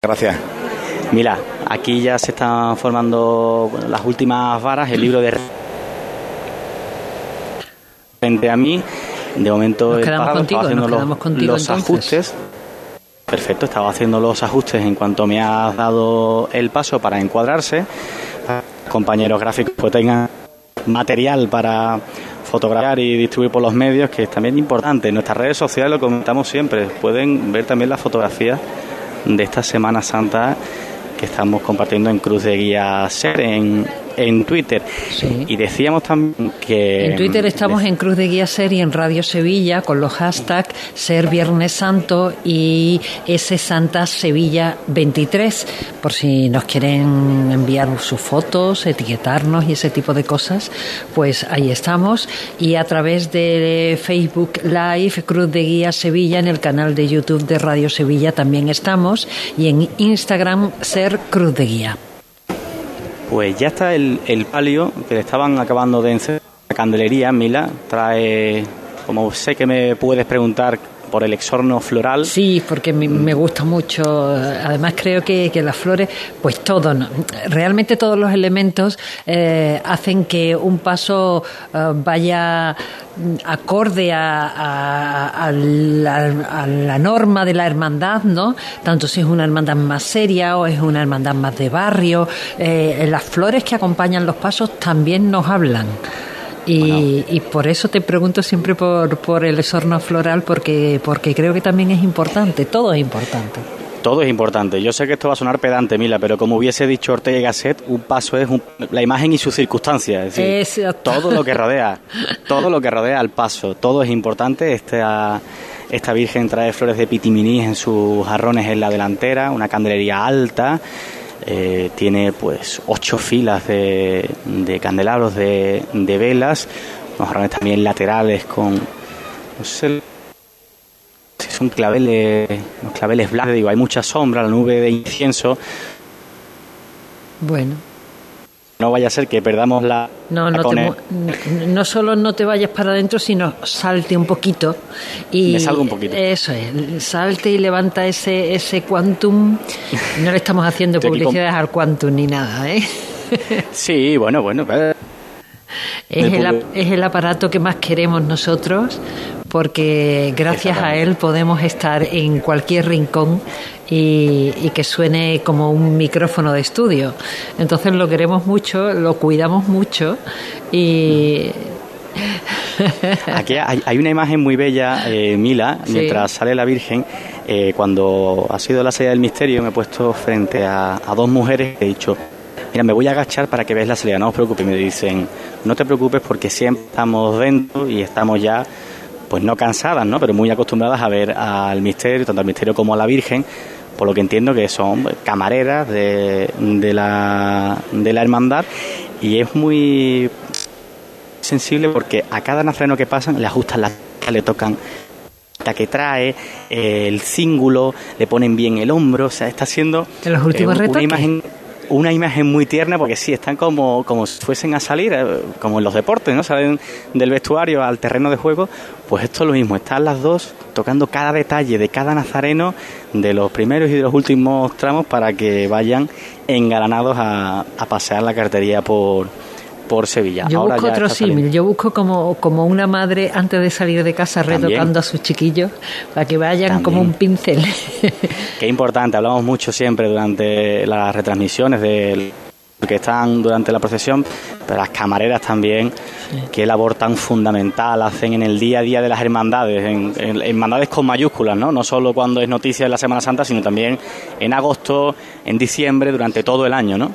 Gracias. Mira, aquí ya se están formando las últimas varas, el libro de frente a mí. De momento Nos quedamos parado, contigo, estaba haciendo nos los, quedamos contigo, los ajustes. Perfecto, estaba haciendo los ajustes en cuanto me has dado el paso para encuadrarse. Compañeros gráficos pues tengan material para fotografiar y distribuir por los medios, que es también importante. En nuestras redes sociales lo comentamos siempre. Pueden ver también las fotografías de esta Semana Santa que estamos compartiendo en Cruz de Guía Ser en, en Twitter. Sí. Y decíamos también que... En Twitter estamos en Cruz de Guía Ser y en Radio Sevilla con los hashtags Ser Viernes Santo y S Santa Sevilla 23, por si nos quieren enviar sus fotos, etiquetarnos y ese tipo de cosas, pues ahí estamos. Y a través de Facebook Live, Cruz de Guía Sevilla, en el canal de YouTube de Radio Sevilla también estamos. Y en Instagram, Ser Cruz de Guía. Pues ya está el, el palio que le estaban acabando de encender la candelería. Mila trae, como sé que me puedes preguntar por el exorno floral. Sí, porque me, gusta mucho. Además, creo que, que las flores, pues todo, ¿no? realmente todos los elementos eh, hacen que un paso eh, vaya mm, acorde a la norma de la hermandad, ¿no? Tanto si es una hermandad más seria o es una hermandad más de barrio. Eh, las flores que acompañan los pasos también nos hablan. Y, y por eso te pregunto siempre por, por el esorno floral, porque, porque creo que también es importante, todo es importante. Todo es importante. Yo sé que esto va a sonar pedante, Mila, pero como hubiese dicho Ortega y Gasset, un paso es un- la imagen y sus circunstancias. Es decir, Exacto. todo lo que rodea, todo lo que rodea al paso, todo es importante. Esta, esta Virgen trae flores de pitiminí en sus jarrones en la delantera, una candelería alta, eh, tiene pues ocho filas de, de candelabros de, de velas, unos jarrones también laterales con, no sé si son claveles, unos claveles blancos, digo, hay mucha sombra, la nube de incienso, Bueno, no vaya a ser que perdamos la... no, no, te no solo no te vayas para adentro, sino salte un poquito. Y Me salgo un poquito. Eso es, salte y levanta ese, ese quantum. No le estamos haciendo aquí con- publicidad al quantum ni nada, ¿eh? Sí, bueno, bueno, Es el, es el aparato que más queremos nosotros porque gracias a él podemos estar en cualquier rincón y, y que suene como un micrófono de estudio. Entonces lo queremos mucho, lo cuidamos mucho y... Aquí hay, hay una imagen muy bella, eh, Mila, Sí. mientras sale la Virgen. eh, cuando ha sido la salida del misterio, me he puesto frente a, a dos mujeres y he dicho: Mira, me voy a agachar para que veas la salida, no os preocupéis. Me dicen: No te preocupes porque siempre estamos dentro y estamos ya, pues no cansadas, ¿no? Pero muy acostumbradas a ver al misterio, tanto al misterio como a la Virgen. Por lo que entiendo que son camareras de, de, la, de la hermandad y es muy sensible porque a cada nazareno que pasan le ajustan la le tocan la que trae, eh, el cíngulo, le ponen bien el hombro, o sea, está siendo En los últimos una imagen una imagen muy tierna porque sí, están como, como si fuesen a salir, eh, como en los deportes, ¿no? Salen del vestuario al terreno de juego, pues esto es lo mismo, están las dos tocando cada detalle de cada nazareno, de los primeros y de los últimos tramos, para que vayan engalanados a, a pasear la cartería por, por Sevilla. Yo Ahora busco otro símil, yo busco como, como una madre antes de salir de casa También. retocando a sus chiquillos para que vayan También. como un pincel. Qué importante, hablamos mucho siempre durante las retransmisiones de que están durante la procesión, pero las camareras también, qué labor tan fundamental hacen en el día a día de las hermandades, en, en- hermandades con mayúsculas, ¿no? No solo cuando es noticia de la Semana Santa, sino también en agosto, en diciembre, durante todo el año, ¿no?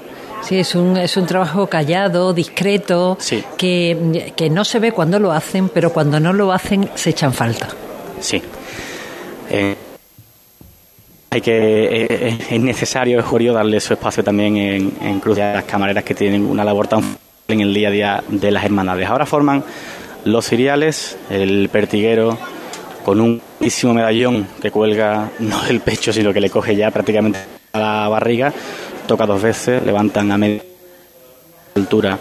Sí, es un, es un trabajo callado, discreto, Sí. que, que no se ve cuando lo hacen, pero cuando no lo hacen se echan falta. Sí. Eh, hay que eh, eh, es necesario, es jurio darle su espacio también en, en Cruz a las camareras que tienen una labor tan en el día a día de las hermandades. Ahora forman los ciriales, el pertiguero con un medallón que cuelga no del pecho, sino que le coge ya prácticamente a la barriga, toca dos veces, levantan a media altura.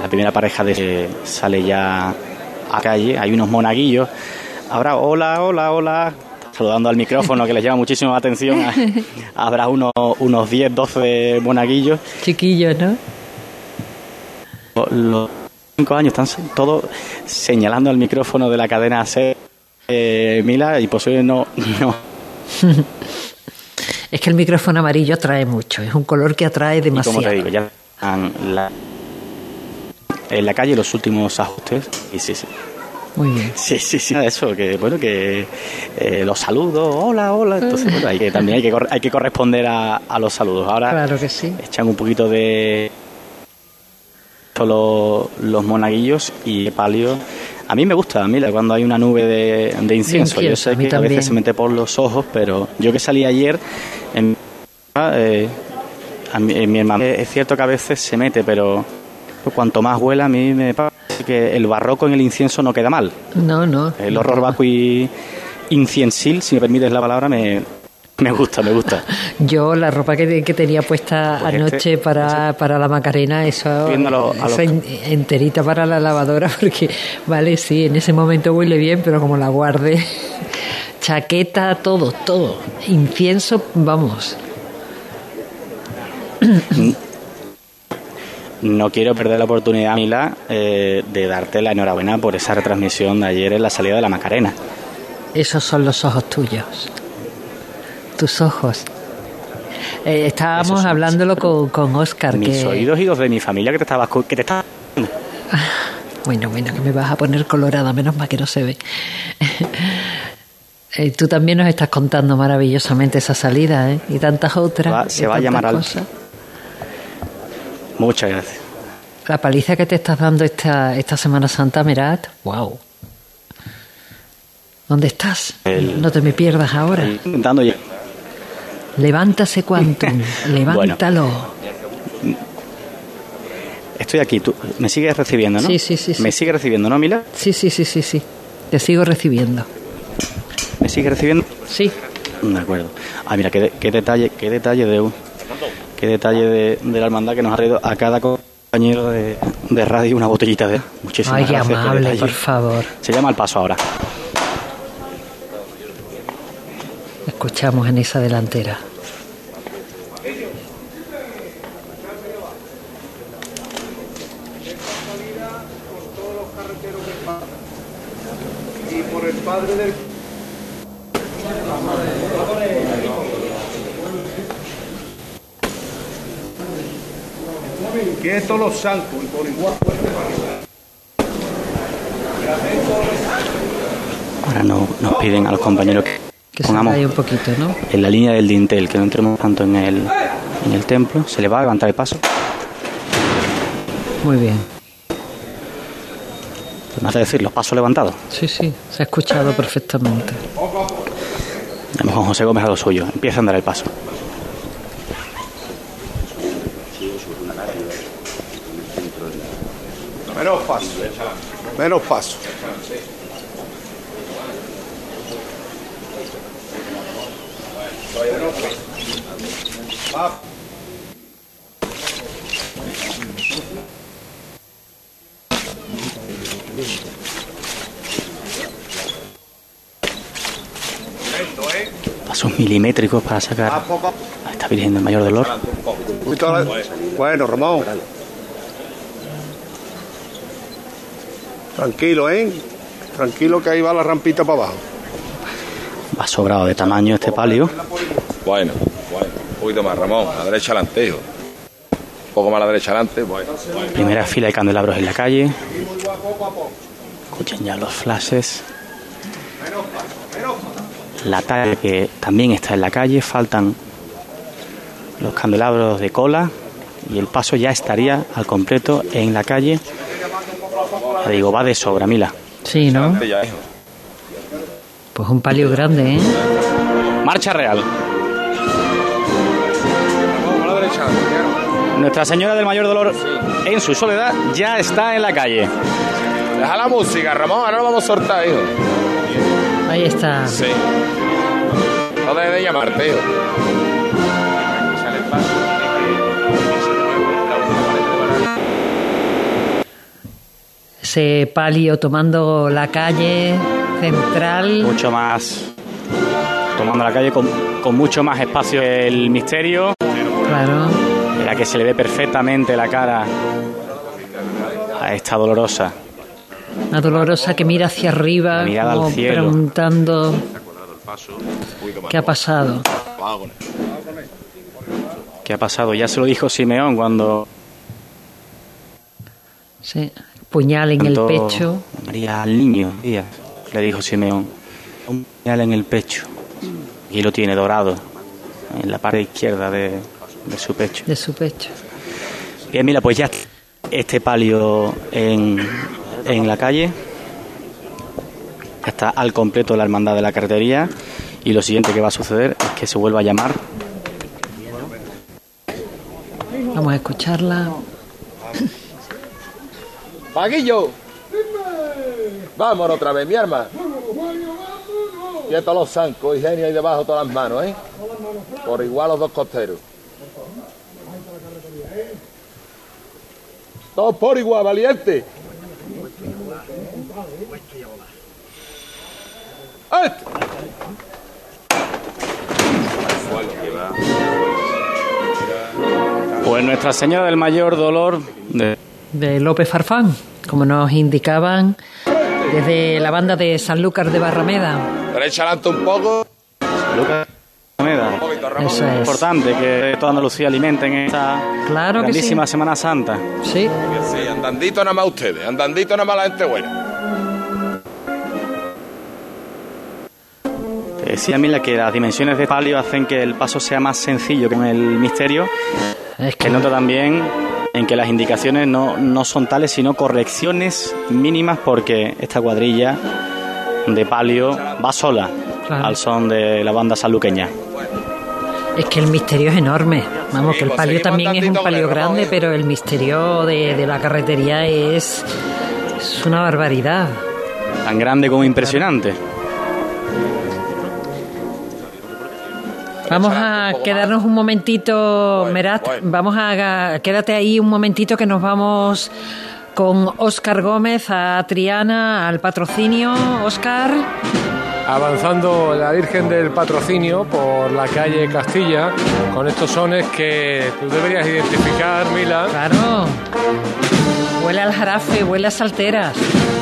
La primera pareja de sale ya a calle, hay unos monaguillos. Ahora, hola, hola, hola. saludando al micrófono que les llama muchísimo la atención. Habrá unos, unos 10, 12 monaguillos. Chiquillos, ¿no? Los cinco años están todos señalando al micrófono de la cadena C. Eh, Mila, y posible no. no. es que el micrófono amarillo atrae mucho, es un color que atrae demasiado. Y como te digo, ya la, en la calle los últimos ajustes. Y sí, sí. Muy bien. Sí, sí, sí. Eso, que bueno, que eh, los saludos, hola, hola. Entonces, bueno, hay que, también hay que, hay que corresponder a, a los saludos. Ahora claro que sí. echan un poquito de solo los monaguillos y palio. A mí me gusta, mira, cuando hay una nube de, de incienso. Yo sé que a veces se mete por los ojos, pero yo que salí ayer, en, eh, en mi hermano, es cierto que a veces se mete, pero cuanto más huela, a mí me parece que el barroco en el incienso no queda mal. No, no. El horror vacui inciensil, si me permites la palabra, me, me gusta, me gusta. Yo la ropa que, que tenía puesta pues anoche este, para, para la Macarena, eso, esa enterita para la lavadora, porque vale, sí, en ese momento huele bien, pero como la guarde, chaqueta, todo, todo, incienso, vamos. No quiero perder la oportunidad, Mila, eh, de darte la enhorabuena por esa retransmisión de ayer en la salida de la Macarena. Esos son los ojos tuyos tus ojos. Eh, estábamos hablándolo con, con Oscar. Mis oídos y los de mi familia que te estaba... Que te estaba... Bueno, bueno, que me vas a poner colorada, menos mal que no se ve. Eh, tú también nos estás contando maravillosamente esa salida, ¿eh? Y tantas otras. se va a llamar al... Muchas gracias. La paliza que te estás dando esta, esta Semana Santa, Merat, wow. ¿Dónde estás? no te me pierdas ahora. Ya. Levántase cuanto, levántalo. estoy aquí, tú me sigues recibiendo, ¿no? Sí, sí, sí. ¿Me sigue recibiendo, no, Mila? Sí, sí, sí, sí, sí. Te sigo recibiendo. ¿Me sigue recibiendo? Sí. De acuerdo. Ah, mira, qué, qué detalle, qué detalle de qué detalle de, de, la hermandad que nos ha traído a cada compañero de, de radio una botellita de muchísimas Ay, gracias. Ay, amable, por favor. Se llama el paso ahora. Escuchamos en esa delantera. Y por el padre del que estos los zancos y por igual Ahora no, nos piden a los compañeros que que pongamos un poquito, ¿no? en la línea del dintel, que no entremos tanto en el, en el templo. Se le va a levantar el paso. Muy bien. ¿Me hace decir los pasos levantados? Sí, sí, se ha escuchado perfectamente. A mejor José Gómez a lo suyo. Empieza a andar el paso. Menos paso. Menos paso. Pasos milimétricos para sacar a esta Virgen del Mayor Dolor. Bueno, Ramón. Tranquilo, ¿eh? Tranquilo que ahí va la rampita para abajo. Va sobrado de tamaño este palio. Bueno, bueno, un poquito más, Ramón, a la derecha adelante, hijo. Un poco más a la derecha adelante, bueno, Primera fila de candelabros en la calle. Escuchen ya los flashes. La talla que también está en la calle, faltan los candelabros de cola y el paso ya estaría al completo en la calle. Ya digo, va de sobra, Mila. Sí, ¿no? Pues un palio grande, ¿eh? Marcha real. Nuestra Señora del Mayor Dolor en su soledad ya está en la calle. Deja la música, Ramón, ahora lo vamos a soltar, hijo. Ahí está. Sí. No debe de llamarte, hijo. Ese palio tomando la calle central. Mucho más a la calle con, con mucho más espacio el misterio. Claro. En la que se le ve perfectamente la cara a esta dolorosa. Una dolorosa que mira hacia arriba, La mirada al como cielo. preguntando qué ha pasado. ¿Qué ha pasado? Ya se lo dijo Simeón cuando Sí. Puñal en el pecho. María al niño, Díaz, le dijo Simeón. Un puñal en el pecho. Y lo tiene dorado en la parte izquierda de, de su pecho. de su pecho. Bien, mira, pues ya este palio en, en la calle. Ya está al completo la hermandad de la cartería. Y lo siguiente que va a suceder es que se vuelva a llamar Vamos a escucharla. ¡Paguillo! Vámonos otra vez, mi arma. Quietos los zancos y genio ahí debajo todas las manos, ¿eh? Por igual los dos costeros. Todos por igual, valiente. ¡Este! Pues Nuestra Señora del Mayor Dolor de de López Farfán, como nos indicaban desde la banda de Sanlúcar de Barrameda. Adelante un poco. Lucas Alameda. Eso es. Importante que toda Andalucía alimenten esta Claro que sí. grandísima Semana Santa. Sí, Sí, andandito nada más ustedes, andandito nada más la gente buena. Te Decía Mila que las dimensiones de palio hacen que el paso sea más sencillo con el misterio, es que que nota también en que las indicaciones no, no son tales, sino correcciones mínimas porque esta cuadrilla de palio va sola Claro. al son de la banda sanluqueña. Es que el misterio es enorme. Vamos, Sí, que el palio también es un palio grande, pero el misterio de, de la carretería es, es una barbaridad. Tan grande como impresionante. Vamos a quedarnos un momentito, Bueno, Merat. bueno. Vamos a quédate ahí un momentito que nos vamos con Óscar Gómez a Triana al patrocinio. Óscar, Avanzando la Virgen del Patrocinio por la calle Castilla con estos sones que tú deberías identificar, Mila. claro. Huele al jarafe, huele a salteras.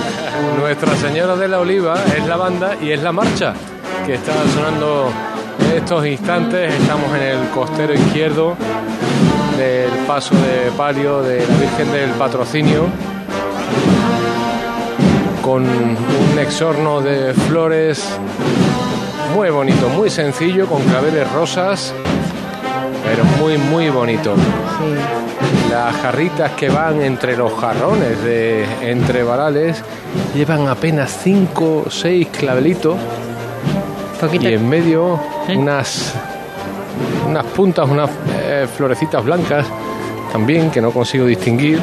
Nuestra Señora de la Oliva es la banda y es la marcha que está sonando en estos instantes. Estamos en el costero izquierdo del paso de palio de la Virgen del Patrocinio con un exorno de flores muy bonito, muy sencillo, con claveles rosas, pero muy, muy bonito. Sí. Las jarritas que van entre los jarrones de entre varales llevan apenas 5 o 6 clavelitos Poquita- y en medio ¿Eh? unas unas puntas, unas eh, florecitas blancas también que no consigo distinguir.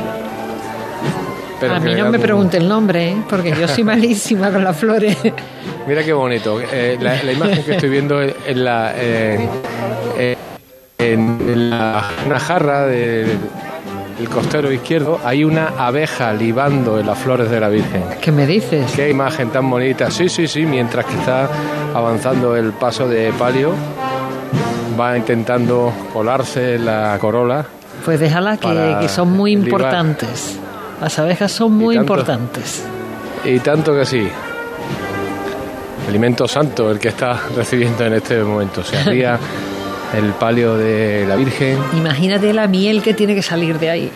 Pero a mí no me un- pregunte el nombre, ¿eh? porque yo soy malísima con las flores. Mira qué bonito. Eh, la, la imagen que estoy viendo en la, eh, en la- una jarra del el costero izquierdo hay una abeja libando en las flores de la Virgen. ¿Qué me dices? Qué imagen tan bonita. Sí, sí, sí. Mientras que está avanzando el paso de palio, va intentando colarse la corola. Pues déjala que, son muy libar. importantes. Las abejas son muy tanto. importantes. Y tanto que sí. Alimento santo el que está recibiendo en este momento. Se abría el palio de la Virgen Imagínate la miel que tiene que salir de ahí.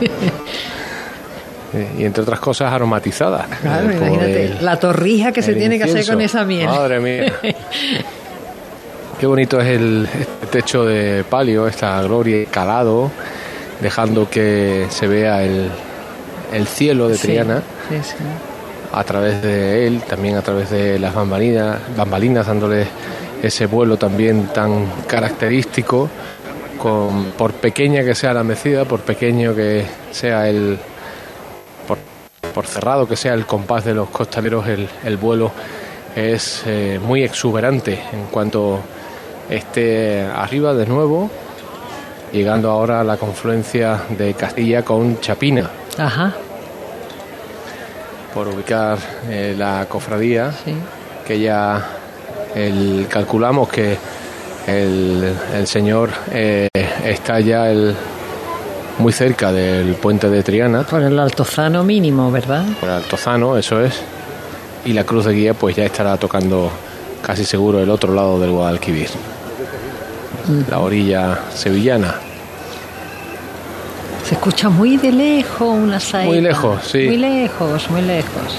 eh, y entre otras cosas aromatizada. Claro, Eh, imagínate el- la torrija que se tiene que hacer con esa miel. Madre mía. Qué bonito es el este techo de palio, esta gloria calado, dejando que se vea el, el cielo de Sí, Triana sí, sí. a través de él, también a través de las bambalinas, bambalinas dándole ese vuelo también tan característico, con, por pequeña que sea la mecida, por pequeño que sea el, por, por cerrado que sea el compás de los costaleros, el, el vuelo es eh, muy exuberante en cuanto esté arriba de nuevo, llegando ahora a la confluencia de Castilla con Chapina Ajá, por ubicar eh, la cofradía sí. que ya el, calculamos que el, el señor eh, está ya el, muy cerca del puente de Triana. Por el altozano mínimo, ¿verdad? Por el altozano, eso es. Y la cruz de guía pues ya estará tocando casi seguro el otro lado del Guadalquivir. La orilla sevillana. Se escucha muy de lejos una saeta. Muy lejos, sí. Muy lejos, muy lejos.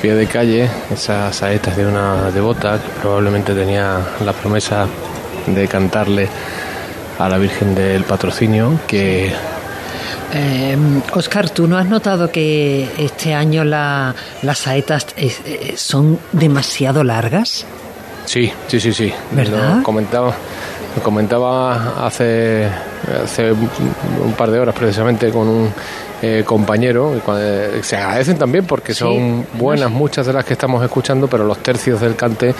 Pie de calle, esas saetas de una devota que probablemente tenía la promesa de cantarle a la Virgen del Patrocinio, que Eh, Oscar, ¿tú no has notado que este año la- las saetas eh, son demasiado largas? sí, sí, sí, sí. ¿Verdad? Lo comentaba, lo comentaba hace, hace un par de horas precisamente con un eh, compañero. eh, Se agradecen también porque Sí. son buenas muchas de las que estamos escuchando, pero los tercios del cante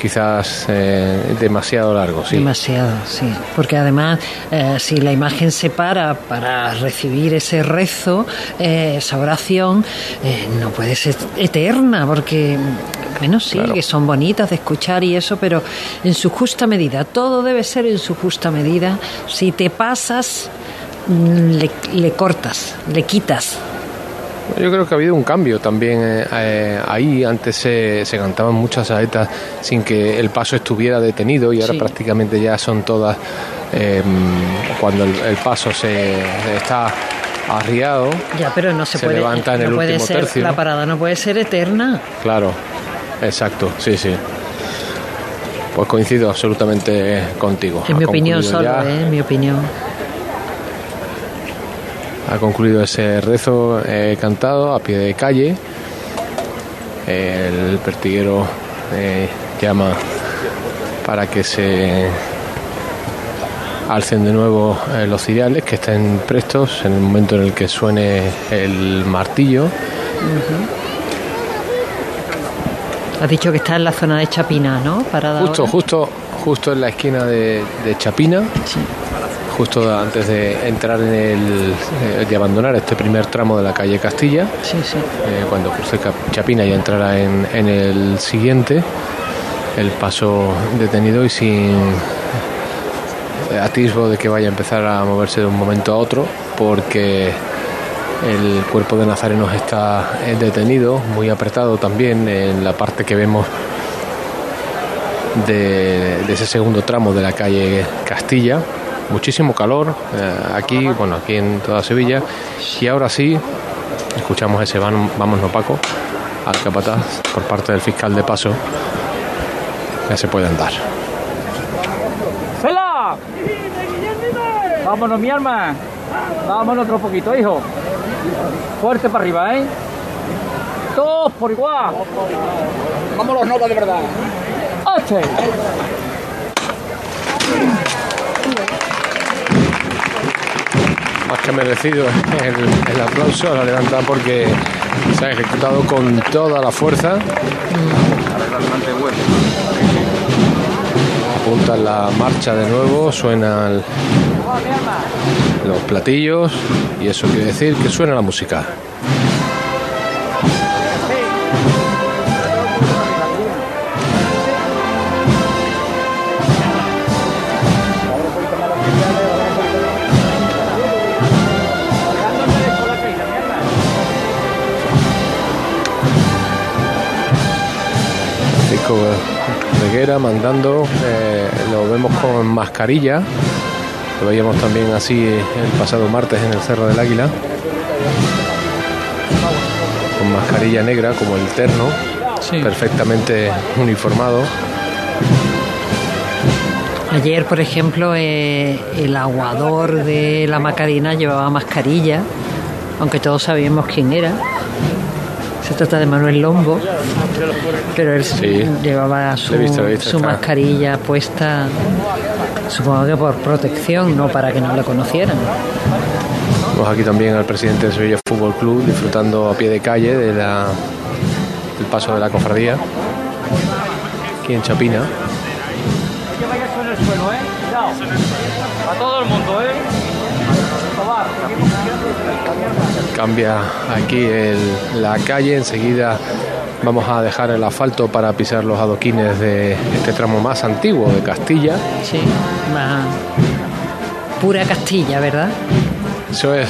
quizás eh, demasiado largos. Sí. Demasiado, sí. Porque además, eh, si la imagen se para para recibir ese rezo, eh, esa oración, eh, no puede ser eterna, porque, bueno, sí, Claro. que son bonitas de escuchar y eso, pero en su justa medida. Todo debe ser en su justa medida. Si te pasas, le, le cortas, le quitas. Yo creo que ha habido un cambio también eh, eh, ahí. Antes se, se cantaban muchas saetas sin que el paso estuviera detenido y ahora Sí. prácticamente ya son todas eh, cuando el, el paso se está arriado. Ya, pero no se, Se puede. levanta en no el puede último ser, tercio. La parada no puede ser eterna. Claro, exacto, sí, sí. Pues coincido absolutamente contigo. En Ha mi opinión solo. ¿eh? En mi opinión. Ha concluido ese rezo eh, cantado a pie de calle. El pertiguero eh, llama para que se alcen de nuevo eh, los ciriales, que estén prestos en el momento en el que suene el martillo. Has dicho que está en la zona de Chapina, ¿no? Parada Justo, ahora. justo, justo en la esquina de, de Chapina. Sí. Justo antes de entrar en el eh, de abandonar este primer tramo de la calle Castilla Sí, sí. eh, cuando cruce Chapina y entrará en, en el siguiente el paso detenido y sin eh, atisbo de que vaya a empezar a moverse de un momento a otro porque el cuerpo de Nazarenos está detenido muy apretado también en la parte que vemos de, de ese segundo tramo de la calle Castilla. Muchísimo calor eh, aquí, bueno, aquí en toda Sevilla. Y ahora sí, escuchamos ese van- vámonos Paco al capataz por parte del fiscal de paso. Ya se puede andar. ¡Cela! Vámonos, mi alma. Vámonos otro poquito, hijo. Fuerte para arriba, ¿eh? Todos por igual. Vámonos, nova de verdad. ¡Oche! Más que merecido el, aplauso la levantada porque se ha ejecutado con toda la fuerza. Apunta la marcha de nuevo, suenan los platillos y eso quiere decir que suena la música. Francisco Reguera mandando, eh, lo vemos con mascarilla, lo veíamos también así el pasado martes en el Cerro del Águila, con mascarilla negra como el terno, perfectamente uniformado. Ayer, por ejemplo, eh, el aguador de la Macarena llevaba mascarilla, aunque todos sabíamos quién era. Se trata de Manuel Lombo, pero él Sí. llevaba su, Lo he visto, lo he visto, su está. mascarilla puesta. Supongo que por protección, no para que no lo conocieran. Vemos aquí también al presidente del Sevilla Fútbol Club disfrutando a pie de calle de la, del paso de la cofradía. Aquí en Chapina. A todo el mundo, ¿eh? Cambia aquí el- la calle, enseguida vamos a dejar el asfalto para pisar los adoquines de este tramo más antiguo de Castilla. Sí, más pura Castilla, ¿verdad? Eso es.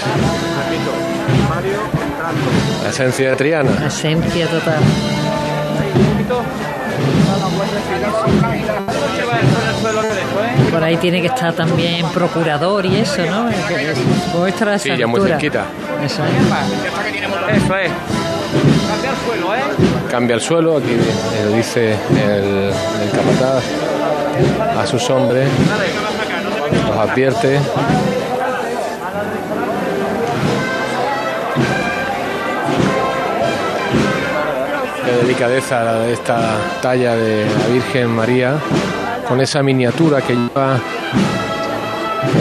La esencia de Triana. Esencia total. Por ahí tiene que estar también procurador y eso, ¿no? Que es- Supongo que estará a esa Sí, ya muy cerquita. Eso es. Eso es. Cambia el suelo, ¿eh? Cambia el suelo, aquí lo dice el, el capataz a sus hombres, los advierte. Qué delicadeza la de esta talla de la Virgen María, con esa miniatura que lleva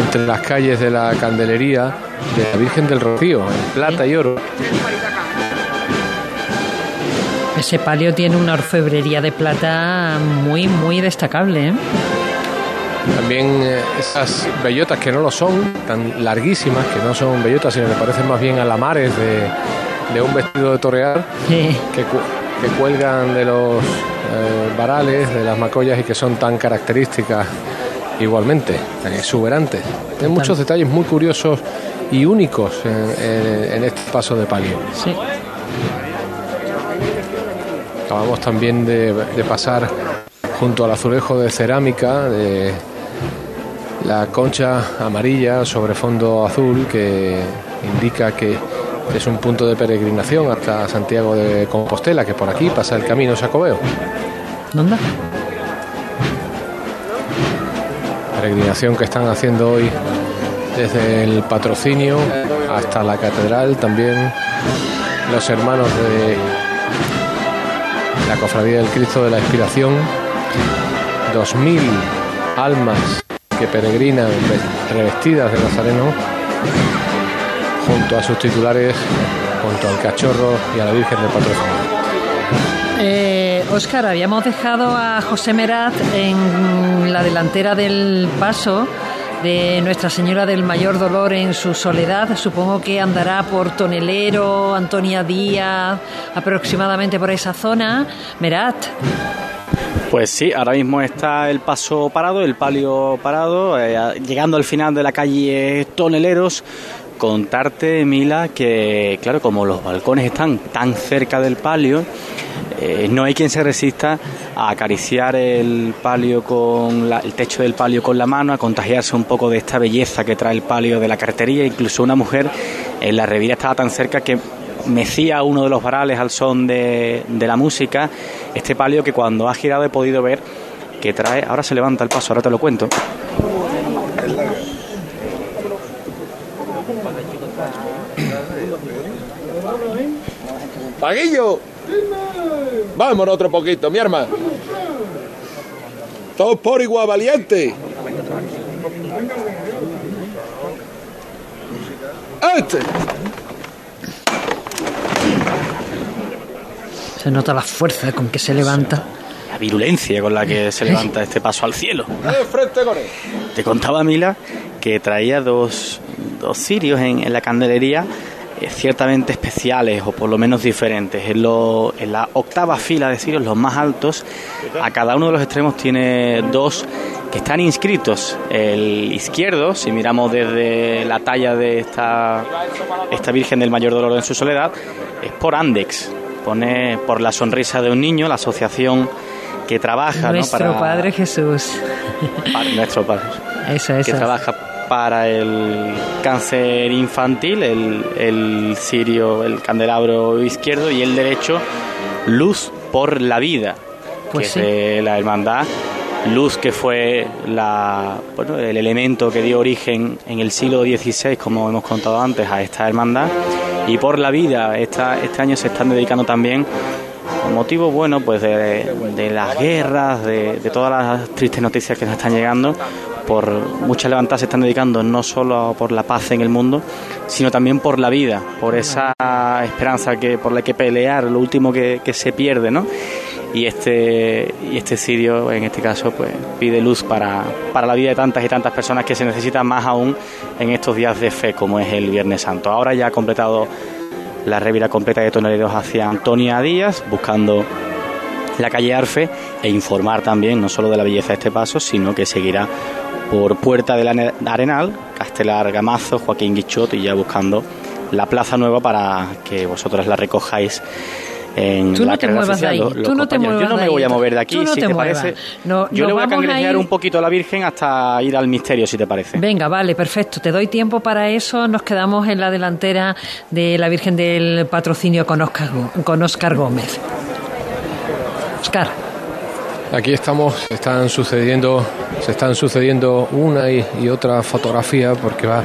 entre las calles de la Candelería de la Virgen del Rocío, en plata y oro. Ese palio tiene una orfebrería de plata muy, muy destacable, ¿eh? También eh, esas bellotas que no lo son, tan larguísimas, que no son bellotas, sino que parecen más bien alamares de, de un vestido de torear, Sí. que, cu- que cuelgan de los eh, varales, de las macollas y que son tan características igualmente, tan exuberantes. Hay muchos detalles muy curiosos y únicos en, en- en este paso de palio. Sí. Acabamos también de, de pasar junto al azulejo de cerámica de la concha amarilla sobre fondo azul que indica que es un punto de peregrinación hasta Santiago de Compostela, que por aquí pasa el camino Sacobeo. ¿Dónde? Peregrinación que están haciendo hoy desde el patrocinio hasta la catedral, también los hermanos de la Cofradía del Cristo de la Inspiración, 2.000 almas que peregrinan ve- revestidas de Nazareno, junto a sus titulares, junto al cachorro y a la Virgen del Patrocinio. Eh, Óscar, habíamos dejado a José Meraz en la delantera del paso de Nuestra Señora del Mayor Dolor en su soledad. Supongo que andará por Tonelero, Antonia Díaz, aproximadamente por esa zona. Merat, Pues sí, ahora mismo está el paso parado, el palio parado, eh, llegando al final de la calle Toneleros. Contarte, Mila, que claro, como los balcones están tan cerca del palio, eh, no hay quien se resista a acariciar el palio con el techo del palio con la mano, a contagiarse un poco de esta belleza que trae el palio de la cartería. Incluso una mujer en la revira estaba tan cerca que mecía uno de los varales al son de, de la música. Este palio que cuando ha girado he podido ver que trae. Ahora se levanta el paso, ahora te lo cuento. Paguillo. Vámonos otro poquito, mi hermano. Todos por igual, valiente. Este. se nota la fuerza con que se levanta. La virulencia con la que se levanta este paso al cielo. De frente con él. Te contaba Mila que traía dos, dos cirios en, en la candelería ciertamente especiales o por lo menos diferentes. En, lo- en la octava fila de cirios, los más altos, a cada uno de los extremos tiene dos que están inscritos. El izquierdo, si miramos desde la talla de esta, esta Virgen del Mayor Dolor en su soledad, es por Andex. Pone por la sonrisa de un niño, la asociación que trabaja ¿no? Nuestro para, Padre Jesús. para- nuestro Padre Eso, que eso. trabaja para el cáncer infantil, el, el cirio, el candelabro izquierdo y el derecho, Luz por la Vida, Pues que sí. es de la hermandad. Luz que fue la, bueno, el elemento que dio origen en el siglo XVI, como hemos contado antes, a esta hermandad. Y por la vida, esta, este año se están dedicando también con motivo bueno pues de, de las guerras, de, de todas las tristes noticias que nos están llegando, por muchas levantadas se están dedicando no solo por la paz en el mundo, sino también por la vida, por esa esperanza que por la que pelear, lo último que, se pierde, ¿no? y este y este cirio en este caso pues pide luz para, para la vida de tantas y tantas personas que se necesitan más aún en estos días de fe como es el Viernes Santo. Ahora ya ha completado la revira completa de toneleros hacia Antonia Díaz buscando la calle Arfe e informar también no solo de la belleza de este paso, sino que seguirá por Puerta del Arenal, Castelar Gamazo, Joaquín Guichot y ya buscando la plaza nueva para que vosotros la recojáis en Tú la no te carrera muevas oficial. ahí, Los- tú los no te muevas Yo no me voy a mover de aquí, no si te te parece. No, Yo le voy a cangrejear un poquito a la Virgen hasta ir al misterio, si te parece. Venga, vale, perfecto. Te doy tiempo para eso. Nos quedamos en la delantera de la Virgen del Patrocinio con Oscar, con Oscar Gómez. Oscar. Aquí estamos, están sucediendo, se están sucediendo una y, y otra fotografía porque va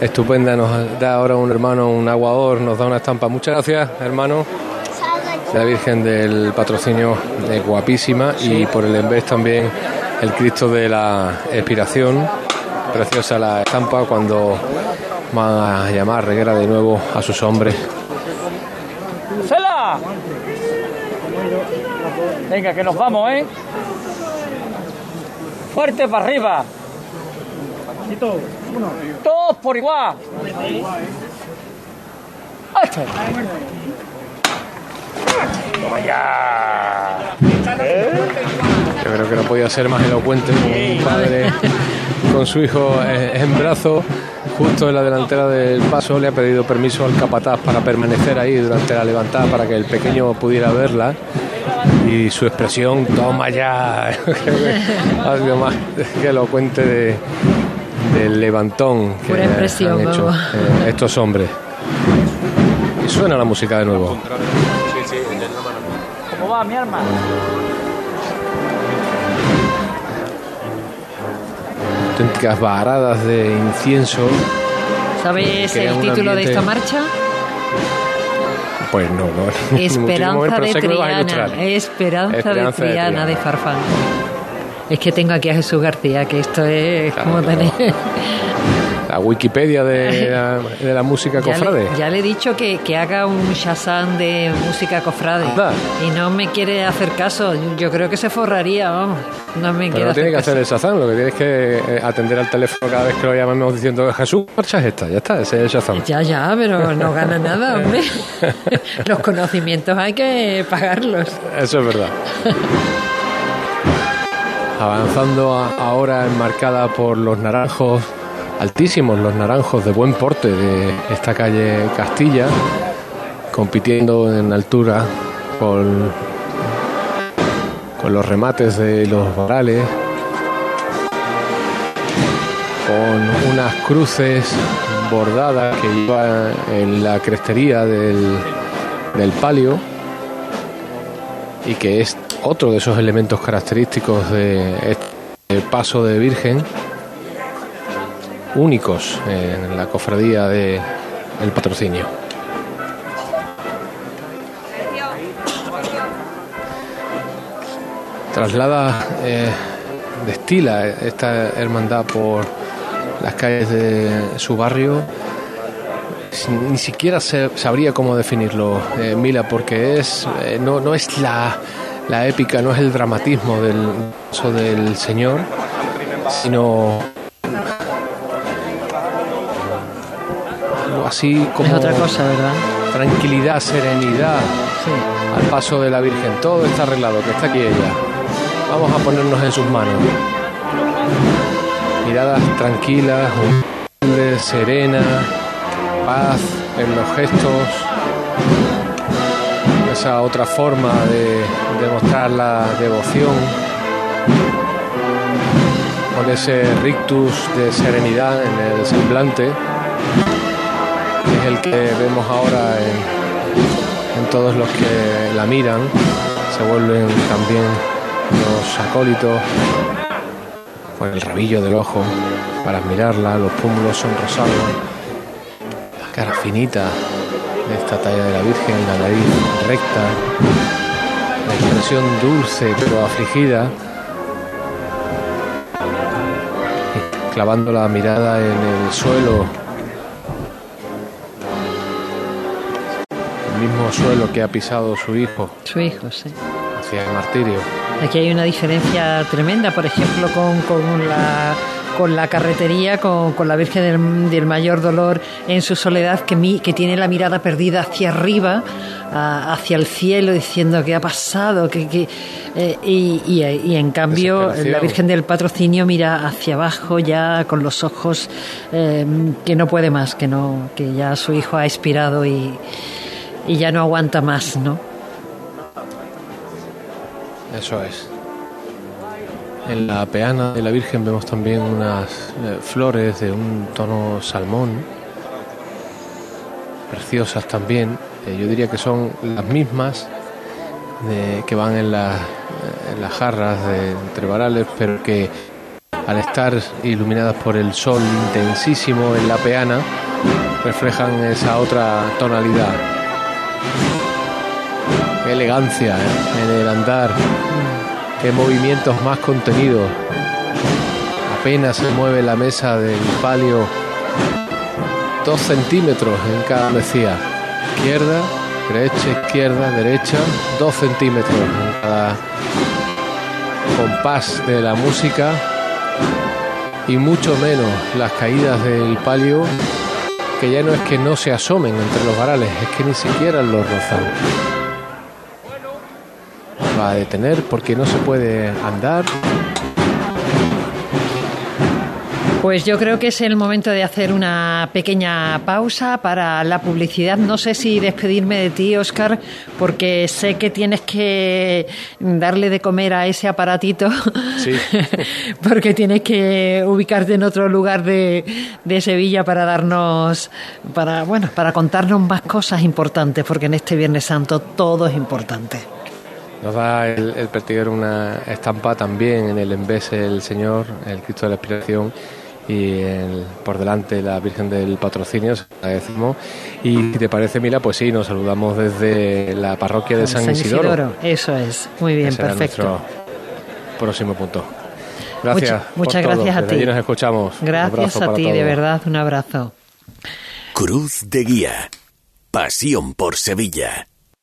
estupenda. Nos da ahora un hermano un aguador, nos da una estampa. Muchas gracias, hermano. La Virgen del Patrocinio es guapísima y por el Embés también el Cristo de la Expiración. Preciosa la estampa cuando van a llamar Reguera de nuevo a sus hombres. ¡Cela! Venga, que nos vamos, ¿eh? Fuerte para arriba. Todos por igual. ¡Este! Toma ya. Yo creo que no podía ser más elocuente un padre con su hijo eh, en brazo, justo en la delantera del paso, le ha pedido permiso al capataz para permanecer ahí durante la levantada para que el pequeño pudiera verla. Y su expresión, toma ya, sido más que elocuente de, del levantón que Pura expresión, han hecho eh, estos hombres. Y suena la música de nuevo. ¿Cómo va, mi arma? Auténticas varadas de incienso. ¿Sabes el título de esta marcha? Pues no, no. Esperanza de Triana. Esperanza, Esperanza de Triana de. Farfán. Es que tengo aquí a Jesús García, que esto es Claro, como tener. La Wikipedia de la, de la música Ya cofrade. le, ya le he dicho que, que haga un Shazam de música cofrade. Anda. Y no me quiere hacer caso. Yo creo que se forraría, vamos. No me Pero quiere no tiene que hacer hacer el Shazam, lo que tienes que eh, atender al teléfono cada vez que lo llamamos diciendo Jesús, marcha es esta, ya está, ese es el Shazam. Ya, ya, pero no gana nada, hombre. Los conocimientos hay que pagarlos. Eso es verdad. Avanzando a- ahora enmarcada por los naranjos, altísimos los naranjos de buen porte de esta calle Castilla, compitiendo en altura con, con los remates de los varales, con unas cruces bordadas que lleva en la crestería del, del palio y que es otro de esos elementos característicos de este paso de Virgen, únicos en la cofradía de el patrocinio. Traslada, eh, destila esta hermandad por las calles de su barrio. Ni siquiera se- sabría cómo definirlo, eh, Mila, porque es eh, no, no es la, la épica, no es el dramatismo del del Señor, sino así como Es otra cosa, ¿verdad? tranquilidad, serenidad Sí. al paso de la Virgen. Todo está arreglado, que está aquí ella. Vamos a ponernos en sus manos. Miradas tranquilas, humildes, serenas, paz en los gestos. Esa otra forma de demostrar la devoción. Con ese rictus de serenidad en el semblante. El que vemos ahora en, en todos los que la miran. Se vuelven también los acólitos con el rabillo del ojo para mirarla, los pómulos son rosados, la cara finita de esta talla de la Virgen, la nariz recta, la expresión dulce pero afligida. clavando la mirada en el suelo. Mismo suelo que ha pisado su hijo. Su hijo, sí. Hacia el martirio. Aquí hay una diferencia tremenda, por ejemplo, con, con la con la carretería, con, con la Virgen del, Mayor Dolor en su soledad, que, mi, que tiene la mirada perdida hacia arriba, hacia el cielo, diciendo qué ha pasado, que, que eh, y, y, en cambio la Virgen del Patrocinio mira hacia abajo ya con los ojos eh, que no puede más, que no, que ya su hijo ha expirado y, y ya no aguanta más, ¿no? Eso es. En la peana de la Virgen vemos también unas eh, flores de un tono salmón, preciosas también. Eh, yo diría que son las mismas que van en, las jarras de entre varales, pero que al estar iluminadas por el sol intensísimo en la peana, reflejan esa otra tonalidad. Qué elegancia ¿eh? en el andar qué movimientos más contenidos. Apenas se mueve la mesa del palio dos centímetros en cada mesía. Izquierda, derecha, izquierda, derecha, dos centímetros en cada compás de la música y mucho menos las caídas del palio que ya no es que no se asomen entre los varales, es que ni siquiera los rozan a detener porque no se puede andar. Pues yo creo que es el momento de hacer una pequeña pausa para la publicidad. No sé si despedirme de ti, Oscar, porque sé que tienes que darle de comer a ese aparatito. Sí. porque tienes que ubicarte en otro lugar de, de, Sevilla para darnos, para, bueno, para contarnos más cosas importantes, porque en este Viernes Santo todo es importante. Nos da el, el una estampa también en el embese el Señor, el Cristo de la Expiración y por delante la Virgen del Patrocinio, agradecemos. Y si te parece, Mila, pues sí, nos saludamos desde la parroquia de San, Isidoro. Eso es, muy bien, perfecto. próximo punto. Gracias. muchas gracias a ti. Allí nos escuchamos. Gracias a ti, de verdad, un abrazo. Cruz de Guía. Pasión por Sevilla.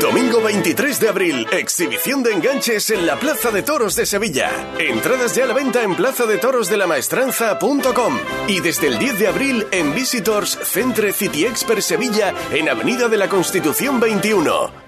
Domingo 23 de abril, exhibición de enganches en la Plaza de Toros de Sevilla. Entradas ya a la venta en plazadetorosdelamaestranza.com y desde el 10 de abril en Visitors Centre City Expert Sevilla en Avenida de la Constitución 21.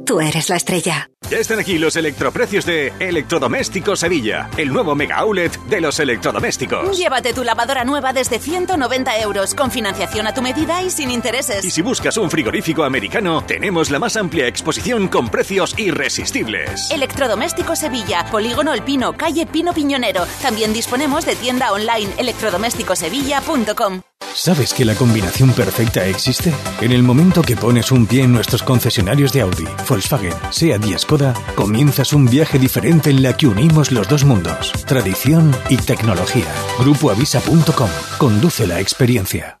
tú eres la estrella. Ya están aquí los electroprecios de Electrodomésticos Sevilla, el nuevo mega outlet de los electrodomésticos. Llévate tu lavadora nueva desde 190 euros, con financiación a tu medida y sin intereses. Y si buscas un frigorífico americano, tenemos la más amplia exposición con precios irresistibles. Electrodomésticos Sevilla, Polígono El Pino, calle Pino Piñonero. También disponemos de tienda online electrodomésticosevilla.com. ¿Sabes que la combinación perfecta existe? En el momento que pones un pie en nuestros concesionarios de Audi, Volkswagen, SEAT y Skoda, comienzas un viaje diferente en la que unimos los dos mundos, tradición y tecnología. Grupoavisa.com. Conduce la experiencia.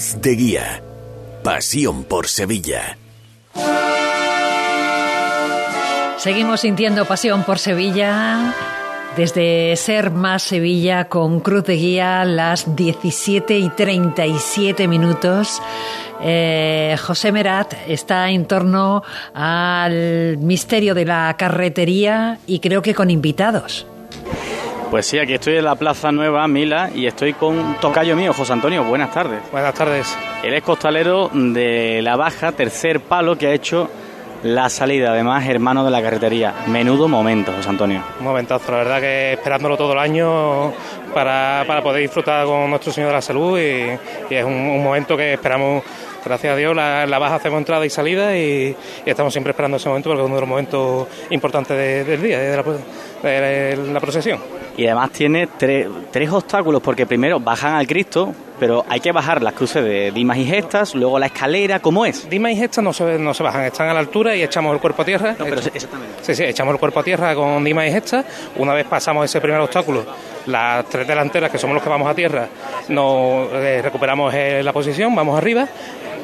Cruz de Guía. Pasión por Sevilla. Seguimos sintiendo pasión por Sevilla. Desde Ser Más Sevilla con Cruz de Guía, las 17 y 37 minutos. Eh, José Merat está en torno al misterio de la carretería y creo que con invitados. Pues sí, aquí estoy en la Plaza Nueva, Mila, y estoy con un tocayo mío, José Antonio. Buenas tardes. Buenas tardes. Él es costalero de La Baja, tercer palo que ha hecho la salida, además hermano de la carretería. Menudo momento, José Antonio. Un momentazo, la verdad que esperándolo todo el año para, para poder disfrutar con nuestro Señor de la Salud y, y es un, un momento que esperamos gracias a Dios, la, la, baja hacemos entrada y salida y, y, estamos siempre esperando ese momento porque es uno de los momentos importantes de, del día, de la, de la, procesión. Y además tiene tres, tres obstáculos, porque primero bajan al Cristo, pero hay que bajar las cruces de Dimas y Gestas, luego la escalera, ¿cómo es? Dimas y Gestas no se, no se bajan, están a la altura y echamos el cuerpo a tierra. No, pero exactamente. Sí, sí, echamos el cuerpo a tierra con Dimas y Gestas. Una vez pasamos ese primer obstáculo, las tres delanteras, que somos los que vamos a tierra, nos eh, recuperamos eh, la posición, vamos arriba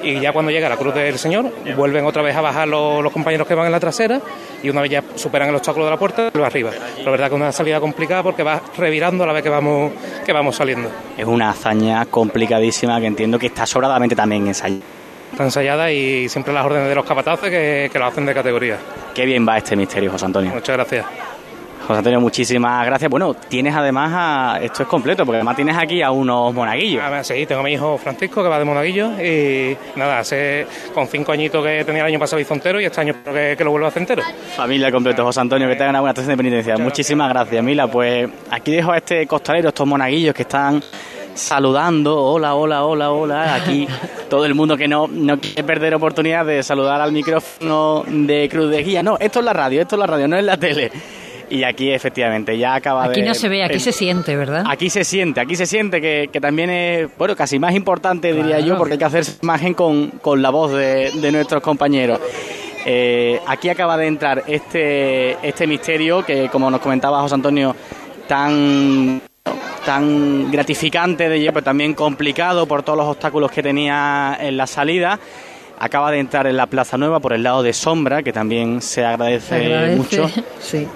y ya cuando llega la cruz del Señor vuelven otra vez a bajar los, los, compañeros que van en la trasera y una vez ya superan el obstáculo de la puerta, lo arriba. La verdad que es una salida complicada porque va revirando a la vez que vamos, que vamos saliendo. Es una hazaña complicadísima que entiendo que está sobradamente también ensayada. Está ensayada y siempre las órdenes de los capataces que, que lo hacen de categoría. Qué bien va este misterio, José Antonio. Muchas gracias. José Antonio, muchísimas gracias. Bueno, tienes además, a, esto es completo, porque además tienes aquí a unos monaguillos. Ah, sí, tengo a mi hijo Francisco que va de monaguillo y nada, hace con cinco añitos que tenía el año pasado hizo entero y este año espero que, que lo vuelva a hacer entero. Familia completa, José Antonio, que tengan una buena estación de penitencia. Muchas Muchísimas gracias. gracias, Mila. Pues aquí dejo a este costalero, estos monaguillos que están saludando, hola, hola, hola, hola, aquí todo el mundo que no, no quiere perder oportunidad de saludar al micrófono de Cruz de Guía. No, esto es la radio, esto es la radio, no es la tele. Y aquí efectivamente ya acaba aquí de... Aquí no se ve, aquí se siente, ¿verdad? Aquí se siente, aquí se siente que, que también es, bueno, casi más importante claro. diría yo, porque hay que hacer imagen con, con la voz de, de nuestros compañeros. Eh, aquí acaba de entrar este, este misterio que, como nos comentaba José Antonio, tan tan gratificante de pero también complicado por todos los obstáculos que tenía en la salida acaba de entrar en la Plaza Nueva por el lado de Sombra, que también se agradece, Se agradece, mucho. Sí.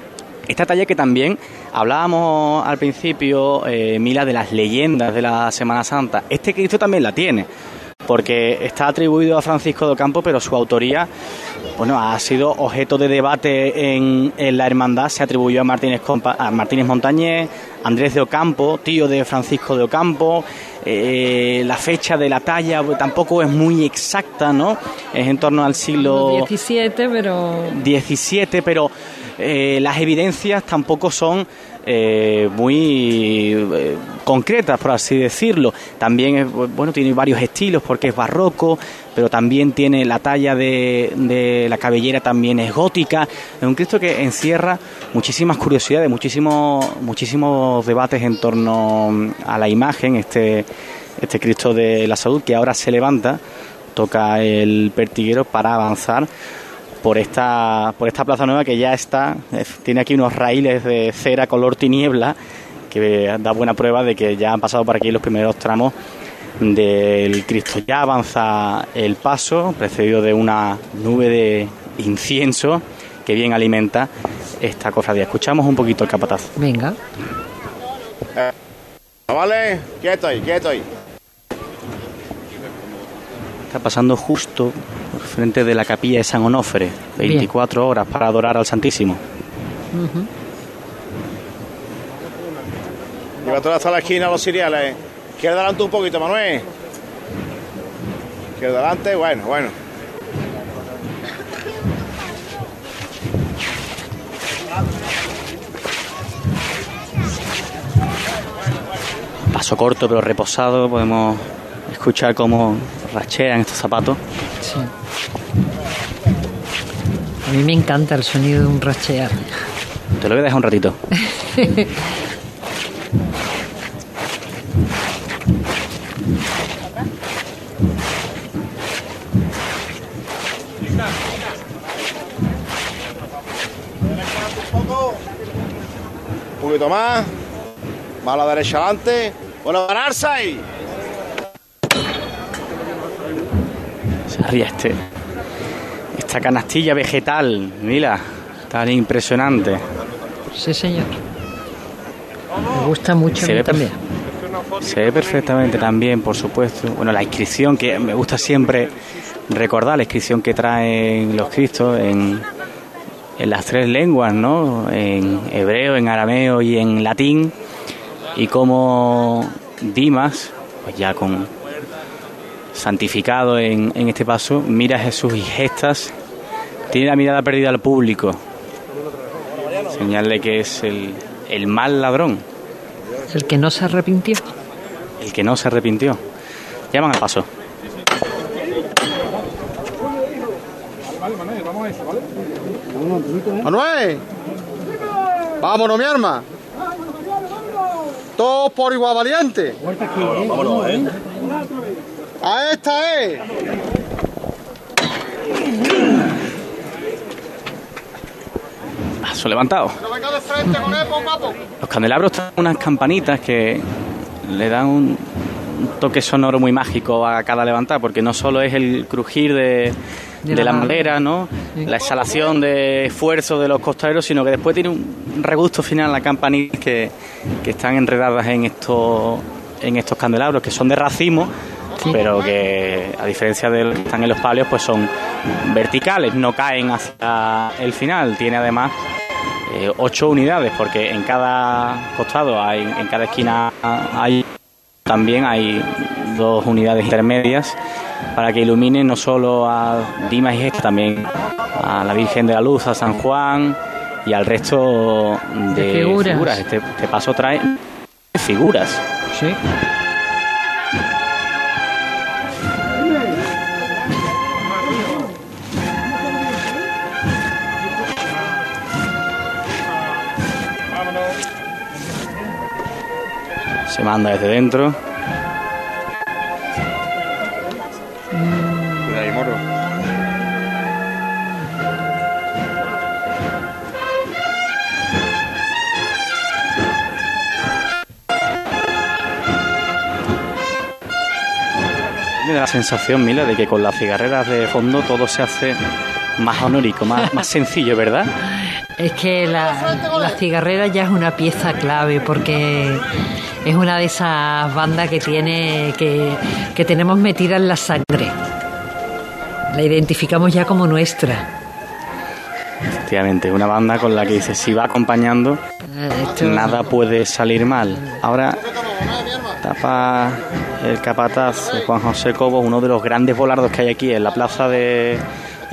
Esta talla que también hablábamos al principio, eh, Mila, de las leyendas de la Semana Santa. Este Cristo también la tiene, porque está atribuido a Francisco de Ocampo, pero su autoría bueno, ha sido objeto de debate en, en la hermandad. Se atribuyó a Martínez, Compa- a Martínez Montañés, Andrés de Ocampo, tío de Francisco de Ocampo. Eh, la fecha de la talla pues, tampoco es muy exacta, ¿no? Es en torno al siglo 17, pero 17, pero eh, las evidencias tampoco son eh, muy eh, concretas, por así decirlo. También, es, bueno, tiene varios estilos porque es barroco, pero también tiene la talla de, de la cabellera también es gótica. Es un Cristo que encierra muchísimas curiosidades, muchísimos, muchísimos debates en torno a la imagen, este, este Cristo de la Salud que ahora se levanta, toca el pertiguero para avanzar por esta por esta plaza nueva que ya está eh, tiene aquí unos raíles de cera color tiniebla que da buena prueba de que ya han pasado por aquí los primeros tramos del Cristo ya avanza el paso precedido de una nube de incienso que bien alimenta esta cofradía escuchamos un poquito el capataz venga Eh, ¿Vale? Quieto ahí, quieto ahí. Está pasando justo frente de la capilla de San Onofre 24 horas para adorar al Santísimo Ujú. Llévatelo hasta la esquina los cereales. Quiero adelante un poquito, Manuel. Quiero adelante, bueno, bueno. paso corto pero reposado podemos escuchar cómo rachean estos zapatos Sí. A mí me encanta el sonido de un rachear. te lo voy a dejar un ratito Un poquito más. Más a la derecha adelante. Bueno, ganarse ahí. ríe este esta canastilla vegetal mira tan impresionante Sí, señor. Me gusta mucho a Se mí ve también. Se ve perfectamente también, por supuesto. Bueno, la inscripción que me gusta siempre recordar, la inscripción que traen los cristos en, en las tres lenguas, ¿no? En hebreo, en arameo y en latín. Y como Dimas, pues ya con santificado en, en este paso, mira a Jesús y gestas, tiene la mirada perdida al público. Señal de que es el, el mal ladrón. El que no se arrepintió. El que no se arrepintió. Llaman al paso. Manuel. Vámonos, mi arma. Todos por igual valiente. Vámonos, ¿eh? A esta es. Paso levantado. Los candelabros tienen unas campanitas que le dan un, toque sonoro muy mágico a cada levantar, porque no solo es el crujir de, De de la la madera. ¿no? La exhalación de esfuerzo de los costaderos, sino que después tiene un regusto final la campanita que, que están enredadas en estos en estos candelabros, que son de racimo, pero que a diferencia de los que están en los palios, pues son verticales, no caen hacia el final. Tiene además eh, ocho unidades, porque en cada costado, hay, en cada esquina hay también hay dos unidades intermedias para que iluminen no solo a Dimas y Gesta, también a la Virgen de la Luz, a San Juan y al resto de, De figuras. Este, este paso trae figuras. Sí. Se manda desde dentro. Cuidado ahí, moro. me da la sensación, Mila, de que con las cigarreras de fondo todo se hace más honorico, más, más sencillo, ¿verdad? Es que la, la cigarrera ya es una pieza clave porque es una de esas bandas que tiene que, que tenemos metida en la sangre. La identificamos ya como nuestra. Efectivamente, una banda con la que dice, si va acompañando, Esto- nada puede salir mal. Ahora tapa el capataz eh, Juan José Cobos, uno de los grandes volardos que hay aquí en la plaza de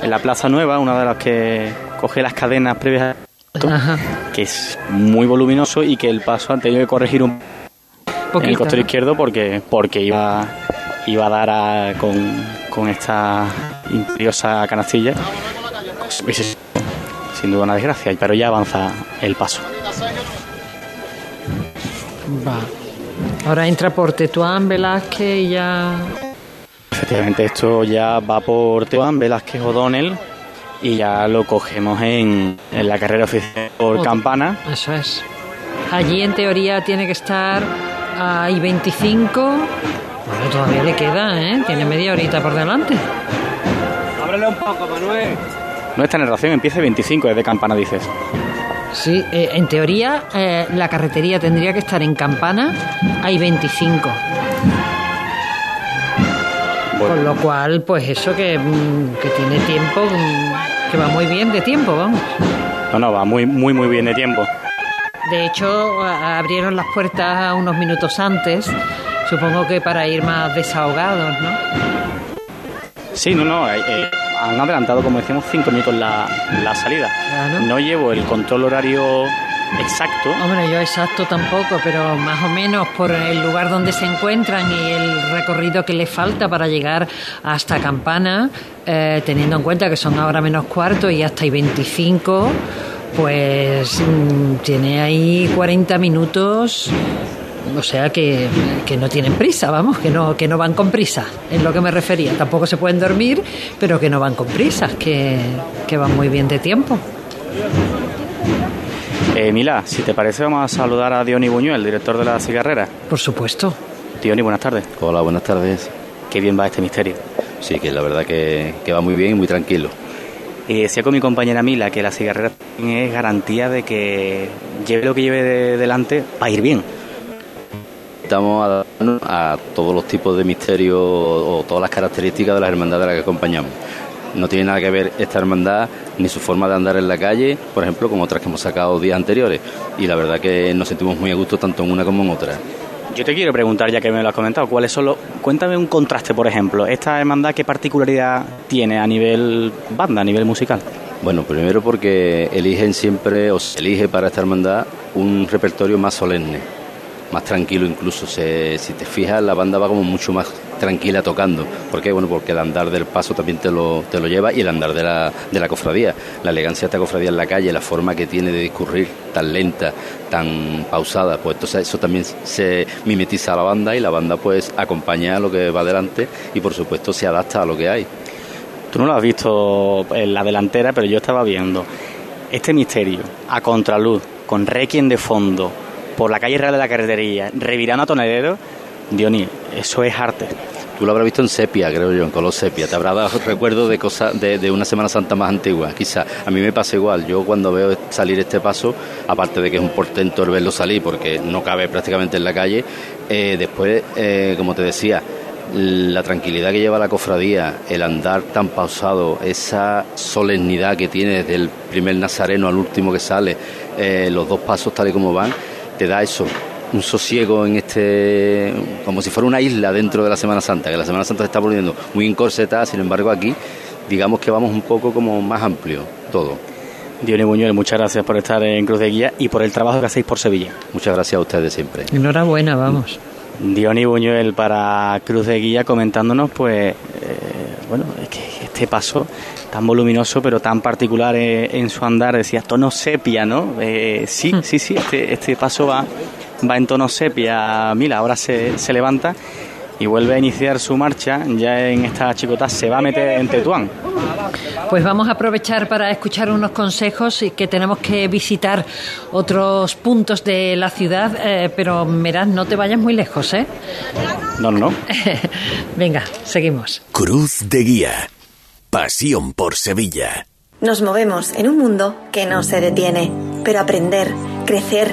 en la plaza nueva, una de las que coge las cadenas previas a Ajá. que es muy voluminoso y que el paso han tenido que corregir un en el ¿no? izquierdo porque porque iba iba a dar a- con, con esta imperiosa canastilla Pues, sin duda una desgracia pero ya avanza el paso Va. Ahora entra por Tetuán, Velázquez y ya. Efectivamente, esto ya va por Teban Velázquez O'Donnell y ya lo cogemos en, en la carrera oficial por Campana. Eso es. Allí en teoría tiene que estar a I-25. Bueno, todavía le queda, ¿eh? Tiene media horita por delante. Ábrele un poco, Manuel. No Nuestra narración empieza 25 desde Campana, dices. Sí, eh, en teoría eh, la carretería tendría que estar en Campana, hay 25. Con lo cual, pues eso que, mm, que tiene tiempo, mm, que va muy bien de tiempo, vamos. No, no, va muy, muy, muy bien de tiempo. De hecho, abrieron las puertas unos minutos antes, supongo que para ir más desahogados, ¿no? Sí, no, no, eh, eh, han adelantado, como decíamos, cinco minutos la, la salida. No llevo el control horario exacto. Hombre, yo exacto tampoco, pero más o menos por el lugar donde se encuentran y el recorrido que les falta para llegar hasta Campana, eh, teniendo en cuenta que son ahora menos cuarto y hasta y 25, pues mm, tiene ahí 40 minutos. O sea que, que no tienen prisa, vamos, que no, que no van con prisa, es lo que me refería. Tampoco se pueden dormir, pero que no van con prisas, que, que van muy bien de tiempo. Eh, Mila, si te parece, vamos a saludar a Diony Buñuel, director de la cigarrera. Por supuesto. Diony, buenas tardes. Hola, buenas tardes. Qué bien va este misterio. Sí, que la verdad que, que va muy bien y muy tranquilo. Y decía con mi compañera Mila que la cigarrera es garantía de que lleve lo que lleve de- delante va a ir bien. Estamos a todos los tipos de misterios o, o todas las características de las hermandades a las que acompañamos. No tiene nada que ver esta hermandad ni su forma de andar en la calle, por ejemplo, con otras que hemos sacado días anteriores. Y la verdad que nos sentimos muy a gusto tanto en una como en otra. Yo te quiero preguntar, ya que me lo has comentado, ¿cuáles son los... Cuéntame un contraste, por ejemplo. ¿Esta hermandad qué particularidad tiene a nivel banda, a nivel musical? Bueno, primero porque eligen siempre, o se elige para esta hermandad, un repertorio más solemne, más tranquilo incluso. Se- si te fijas, la banda va como mucho más tranquila tocando. ¿Por qué? Bueno, porque el andar del paso también te lo, te lo lleva y el andar de la, de la cofradía. La elegancia de esta cofradía en la calle, la forma que tiene de discurrir tan lenta, tan pausada, pues entonces eso también se mimetiza a la banda y la banda pues acompaña a lo que va adelante y por supuesto se adapta a lo que hay. Tú no lo has visto en la delantera, pero yo estaba viendo este misterio a contraluz, con requiem de fondo, por la calle Real de la Carretería, revirando a tonelero. Dioní, eso es arte. Tú lo habrás visto en sepia, creo yo, en color sepia. Te habrá dado recuerdo de cosas de, de una Semana Santa más antigua. Quizá a mí me pasa igual. Yo cuando veo salir este paso, aparte de que es un portento el verlo salir, porque no cabe prácticamente en la calle, eh, después, eh, como te decía, la tranquilidad que lleva la cofradía, el andar tan pausado, esa solemnidad que tiene desde el primer nazareno al último que sale, eh, los dos pasos tal y como van, te da eso, un sosiego en este, como si fuera una isla dentro de la Semana Santa, que la Semana Santa se está poniendo muy encorsetada, sin embargo aquí, digamos que vamos un poco como más amplio todo. Dioní Buñuel, muchas gracias por estar en Cruz de Guía y por el trabajo que hacéis por Sevilla. Muchas gracias a ustedes siempre. Enhorabuena, vamos. Diony Buñuel para Cruz de Guía comentándonos, pues, eh, bueno, es que este paso tan voluminoso pero tan particular eh, en su andar, decía tono sepia, ¿no? Eh, sí, sí, sí, este, este paso va, va en tono sepia. Mira, ahora se, se levanta y vuelve a iniciar su marcha, ya en esta chicota se va a meter en Tetuán. Pues vamos a aprovechar para escuchar unos consejos y que tenemos que visitar otros puntos de la ciudad, eh, pero mirad, no te vayas muy lejos, ¿eh? No, no, no. Venga, seguimos. Cruz de Guía. Pasión por Sevilla. Nos movemos en un mundo que no se detiene, pero aprender, crecer,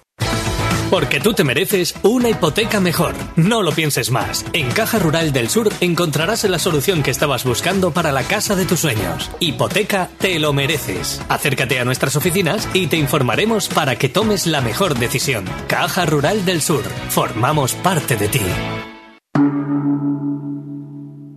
Porque tú te mereces una hipoteca mejor. No lo pienses más. En Caja Rural del Sur encontrarás la solución que estabas buscando para la casa de tus sueños. Hipoteca te lo mereces. Acércate a nuestras oficinas y te informaremos para que tomes la mejor decisión. Caja Rural del Sur. Formamos parte de ti.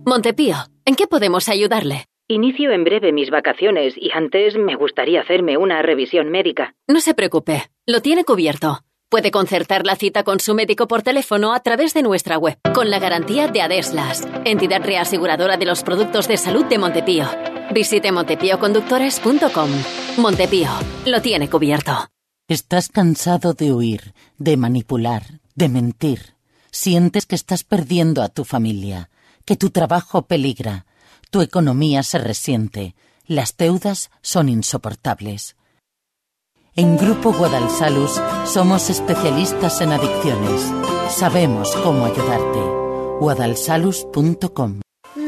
Montepío, ¿en qué podemos ayudarle? Inicio en breve mis vacaciones y antes me gustaría hacerme una revisión médica. No se preocupe, lo tiene cubierto. Puede concertar la cita con su médico por teléfono a través de nuestra web, con la garantía de Adeslas, entidad reaseguradora de los productos de salud de Montepío. Visite montepíoconductores.com. Montepío, lo tiene cubierto. ¿Estás cansado de huir, de manipular, de mentir? ¿Sientes que estás perdiendo a tu familia, que tu trabajo peligra, tu economía se resiente, las deudas son insoportables? En Grupo Guadalsalus somos especialistas en adicciones. Sabemos cómo ayudarte. guadalsalus.com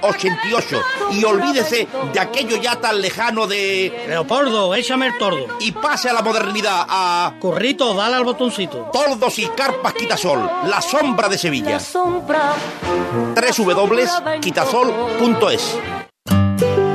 88. Y olvídese de aquello ya tan lejano de Leopoldo, échame el tordo. Y pase a la modernidad, a... Currito, dale al botoncito. Tordos y carpas Quitasol, la sombra de Sevilla. La sombra. www.quitasol.es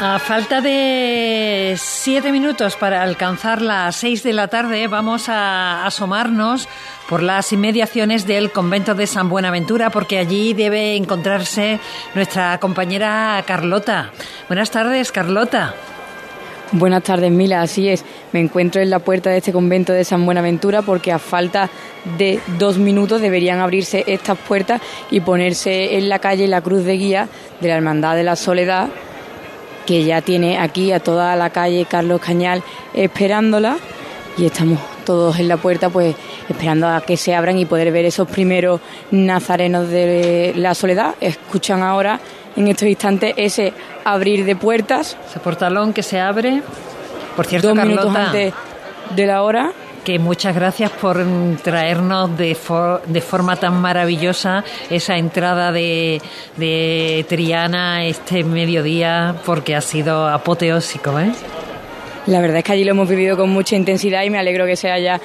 A falta de siete minutos para alcanzar las seis de la tarde, vamos a asomarnos por las inmediaciones del convento de San Buenaventura, porque allí debe encontrarse nuestra compañera Carlota. Buenas tardes, Carlota. Buenas tardes, Mila. Así es, me encuentro en la puerta de este convento de San Buenaventura porque a falta de dos minutos deberían abrirse estas puertas y ponerse en la calle la cruz de guía de la Hermandad de la Soledad, que ya tiene aquí a toda la calle Carlos Cañal esperándola y estamos todos en la puerta pues esperando a que se abran y poder ver esos primeros nazarenos de la Soledad. Escuchan ahora en estos instantes ese abrir de puertas. Ese portalón que se abre. Por cierto, dos Carlota, minutos antes de la hora. Que muchas gracias por traernos de, for- de forma tan maravillosa esa entrada de, de Triana este mediodía, porque ha sido apoteósico, ¿eh? La verdad es que allí lo hemos vivido con mucha intensidad y me alegro que se haya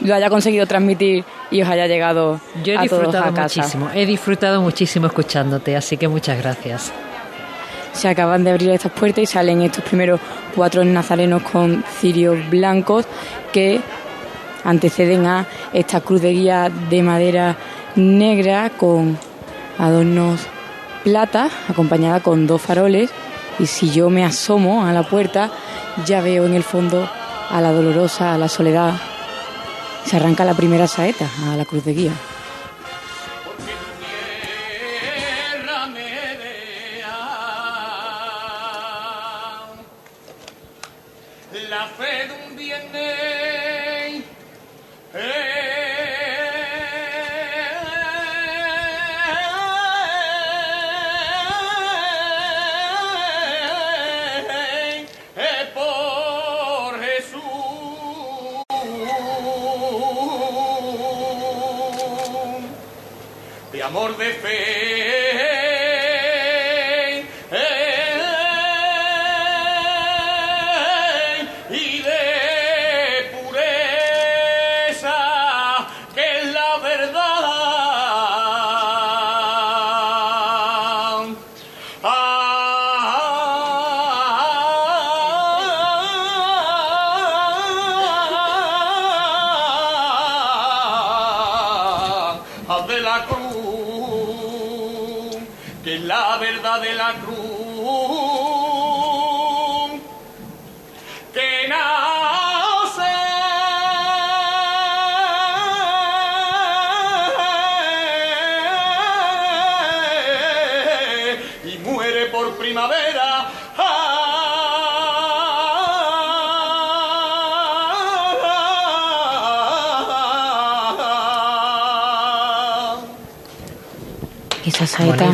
lo haya conseguido transmitir y os haya llegado Yo he a todos disfrutado a casa. muchísimo, he disfrutado muchísimo escuchándote, así que muchas gracias. Se acaban de abrir estas puertas y salen estos primeros cuatro nazarenos con cirios blancos que anteceden a esta cruz de guía de madera negra con adornos plata, acompañada con dos faroles. Y si yo me asomo a la puerta, ya veo en el fondo a la dolorosa, a la soledad, Se arranca la primera saeta a la cruz de guía.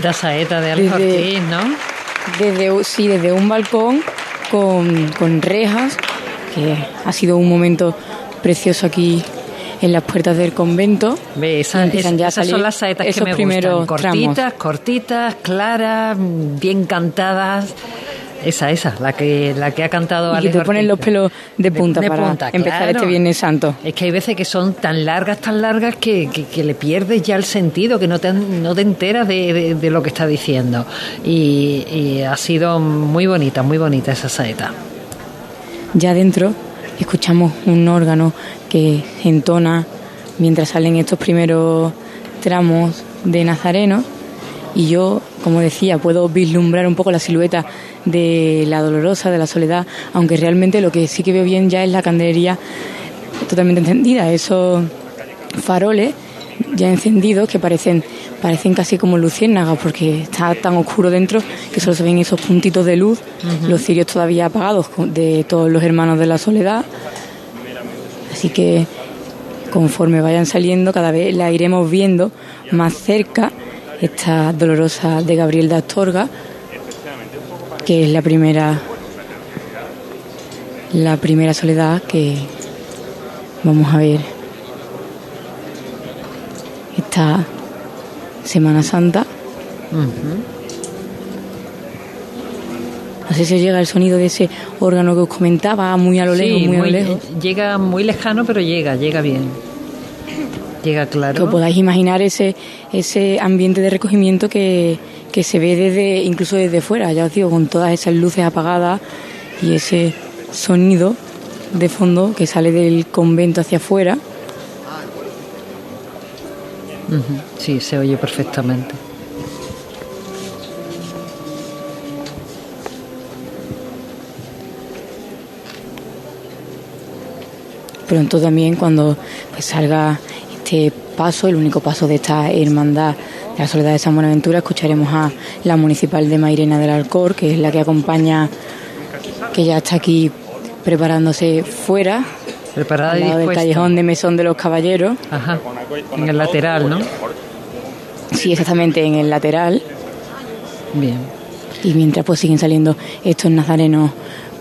Bonita saeta de Desde- Alfortín, ¿no? Desde, sí, desde un balcón con, con rejas, que ha sido un momento precioso aquí en las puertas del convento. Ve, esa- Empiezan es- ya a esas son las saetas que me primeros gustan. tramos. Cortitas, cortitas, claras, bien cantadas. Esa, esa, la que, la que ha cantado Y que Alex te ponen los pelos de punta de para punta, empezar claro. este Viernes Santo. Es que hay veces que son tan largas, tan largas que, que- que le pierdes ya el sentido, que no te, no te enteras de, de- lo que está diciendo. Y, y ha sido muy bonita, muy bonita esa saeta. Ya dentro escuchamos un órgano que entona mientras salen estos primeros tramos de Nazareno y yo, como decía, puedo vislumbrar un poco la silueta de la dolorosa, de la soledad, aunque realmente lo que sí que veo bien ya es la candelería totalmente encendida, esos faroles ya encendidos que parecen parecen casi como luciérnagas porque está tan oscuro dentro que solo se ven esos puntitos de luz, los cirios todavía apagados de todos los hermanos de la soledad. Así que conforme vayan saliendo cada vez la iremos viendo más cerca esta dolorosa de Gabriel de Astorga que es la primera la primera soledad que vamos a ver esta Semana Santa. No sé si os llega el sonido de ese órgano que os comentaba, muy a lo lejos, muy, a lo muy- lejos. Llega muy lejano, pero llega, llega bien. Llega Que claro. os podáis imaginar ese, ese ambiente de recogimiento que, que se ve desde incluso desde fuera, ya os digo, con todas esas luces apagadas y ese sonido de fondo que sale del convento hacia afuera. Sí, se oye perfectamente. Pronto también cuando pues, salga este paso, el único paso de esta hermandad la Soledad de San Buenaventura, escucharemos a la municipal de Mairena del Alcor, que es la que acompaña, que ya está aquí preparándose fuera, Preparada al y del callejón de Mesón de los Caballeros. Ajá. En el lateral, ¿no? Sí, exactamente, en el lateral. Bien. Y mientras pues siguen saliendo estos nazarenos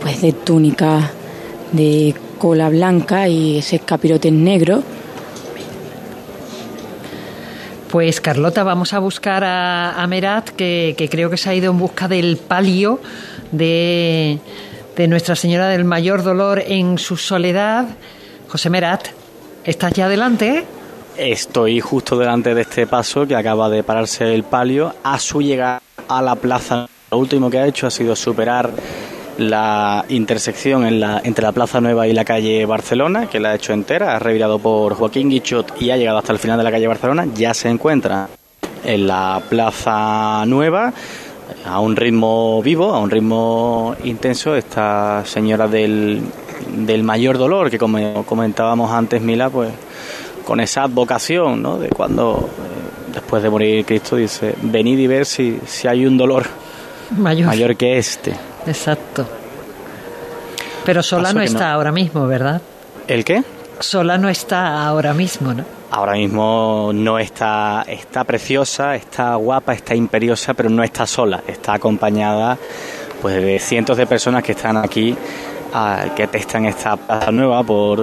pues de túnica de cola blanca y ese capirote negro. Pues Carlota, vamos a buscar a, a Merat, que, creo que se ha ido en busca del palio de, de Nuestra Señora del Mayor Dolor en su soledad. José Merat, ¿estás ya adelante? Estoy justo delante de este paso que acaba de pararse el palio. A su llegada a la plaza, lo último que ha hecho ha sido superar la intersección en la, entre la Plaza Nueva y la calle Barcelona, que la ha hecho entera, ha revirado por Joaquín Guichot y ha llegado hasta el final de la calle Barcelona. Ya se encuentra en la Plaza Nueva a un ritmo vivo, a un ritmo intenso, esta señora del del mayor dolor, que como comentábamos antes, Mila, pues con esa vocación, ¿no? De cuando eh, después de morir Cristo dice, venid y ver si, si hay un dolor mayor, mayor que este. Exacto. Pero sola no está ahora mismo, ¿verdad? ¿El qué? Sola no está ahora mismo, ¿no? Ahora mismo no está, está preciosa, está guapa, está imperiosa, pero no está sola, está acompañada pues de cientos de personas que están aquí, ah, que testan esta plaza nueva por